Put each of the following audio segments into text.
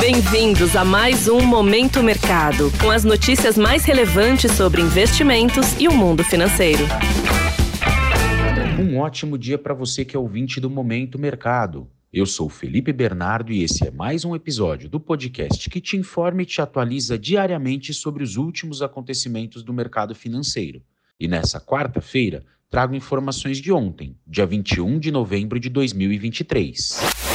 Bem-vindos a mais um Momento Mercado, com as notícias mais relevantes sobre investimentos e o mundo financeiro. Um ótimo dia para você que é ouvinte do Momento Mercado. Eu sou Felipe Bernardo e esse é mais um episódio do podcast que te informa e te atualiza diariamente sobre os últimos acontecimentos do mercado financeiro. E nessa quarta-feira, trago informações de ontem, dia 21 de novembro de 2023.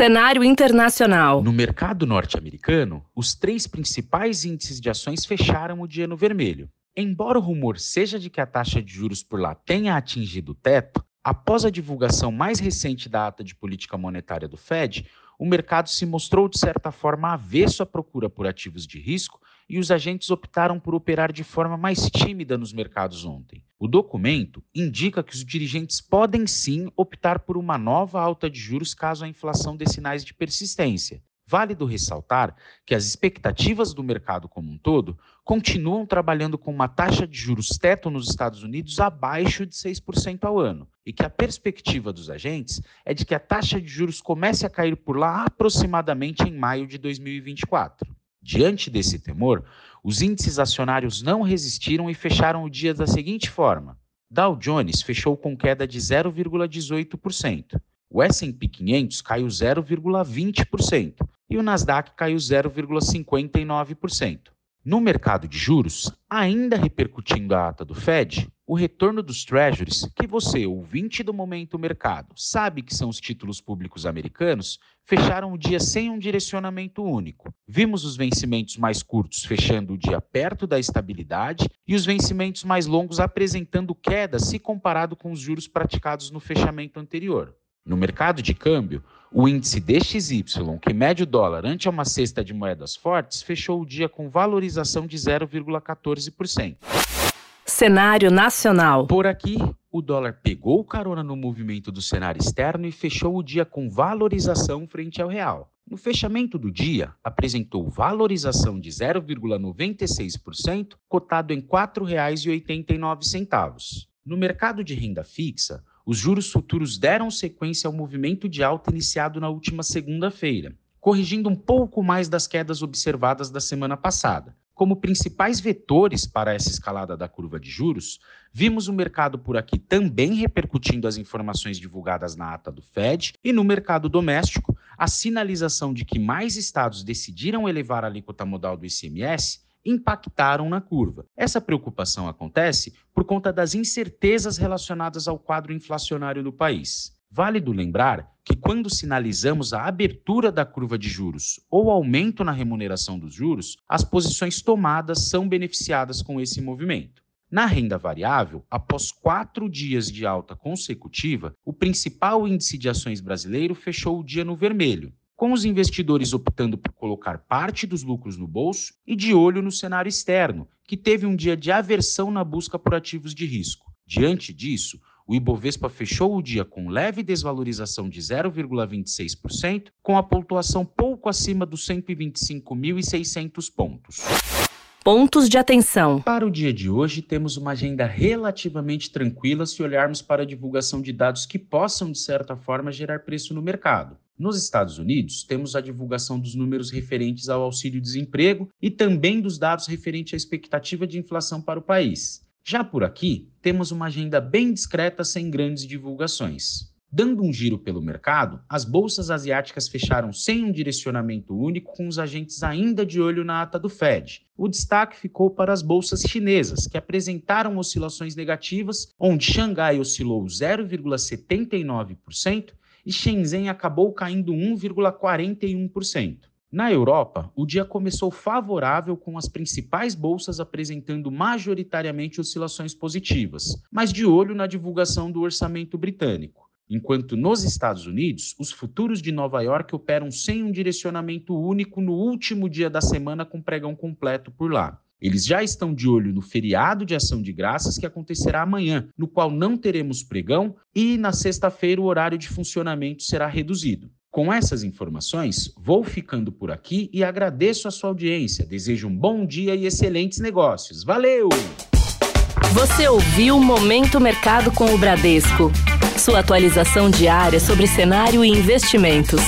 Cenário internacional. No mercado norte-americano, os três principais índices de ações fecharam o dia no vermelho. Embora o rumor seja de que a taxa de juros por lá tenha atingido o teto, após a divulgação mais recente da ata de política monetária do Fed, o mercado se mostrou de certa forma avesso à procura por ativos de risco e os agentes optaram por operar de forma mais tímida nos mercados ontem. O documento indica que os dirigentes podem sim optar por uma nova alta de juros caso a inflação dê sinais de persistência. Válido ressaltar que as expectativas do mercado como um todo continuam trabalhando com uma taxa de juros teto nos Estados Unidos abaixo de 6% ao ano, e que a perspectiva dos agentes é de que a taxa de juros comece a cair por lá aproximadamente em maio de 2024. Diante desse temor, os índices acionários não resistiram e fecharam o dia da seguinte forma: Dow Jones fechou com queda de 0,18%. O S&P 500 caiu 0,20% e o Nasdaq caiu 0,59%. No mercado de juros, ainda repercutindo a ata do Fed, o retorno dos Treasuries, que você, ouvinte do momento mercado, sabe que são os títulos públicos americanos, fecharam o dia sem um direcionamento único. Vimos os vencimentos mais curtos fechando o dia perto da estabilidade e os vencimentos mais longos apresentando queda se comparado com os juros praticados no fechamento anterior. No mercado de câmbio, o índice DXY, que mede o dólar ante uma cesta de moedas fortes, fechou o dia com valorização de 0,14%. Cenário nacional. Por aqui, o dólar pegou carona no movimento do cenário externo e fechou o dia com valorização frente ao real. No fechamento do dia, apresentou valorização de 0,96%, cotado em R$ 4,89. No mercado de renda fixa, os juros futuros deram sequência ao movimento de alta iniciado na última segunda-feira, corrigindo um pouco mais das quedas observadas da semana passada. Como principais vetores para essa escalada da curva de juros, vimos o mercado por aqui também repercutindo as informações divulgadas na ata do Fed e no mercado doméstico, a sinalização de que mais estados decidiram elevar a alíquota modal do ICMS impactaram na curva. Essa preocupação acontece por conta das incertezas relacionadas ao quadro inflacionário do país. Válido lembrar que, quando sinalizamos a abertura da curva de juros ou aumento na remuneração dos juros, as posições tomadas são beneficiadas com esse movimento. Na renda variável, após quatro dias de alta consecutiva, o principal índice de ações brasileiro fechou o dia no vermelho, com os investidores optando por colocar parte dos lucros no bolso e de olho no cenário externo, que teve um dia de aversão na busca por ativos de risco. Diante disso, o Ibovespa fechou o dia com leve desvalorização de 0,26%, com a pontuação pouco acima dos 125.600 pontos. Pontos de atenção. Para o dia de hoje, temos uma agenda relativamente tranquila se olharmos para a divulgação de dados que possam, de certa forma, gerar preço no mercado. Nos Estados Unidos, temos a divulgação dos números referentes ao auxílio-desemprego e também dos dados referentes à expectativa de inflação para o país. Já por aqui, temos uma agenda bem discreta sem grandes divulgações. Dando um giro pelo mercado, as bolsas asiáticas fecharam sem um direcionamento único, com os agentes ainda de olho na ata do Fed. O destaque ficou para as bolsas chinesas, que apresentaram oscilações negativas, onde Xangai oscilou 0,79% e Shenzhen acabou caindo 1,41%. Na Europa, o dia começou favorável com as principais bolsas apresentando majoritariamente oscilações positivas, mas de olho na divulgação do orçamento britânico enquanto nos Estados Unidos, os futuros de Nova York operam sem um direcionamento único no último dia da semana com pregão completo por lá. Eles já estão de olho no feriado de ação de graças que acontecerá amanhã, no qual não teremos pregão e na sexta-feira o horário de funcionamento será reduzido. Com essas informações, vou ficando por aqui e agradeço a sua audiência. Desejo um bom dia e excelentes negócios. Valeu! Você ouviu Momento Mercado com o Bradesco. Sua atualização diária sobre cenário e investimentos.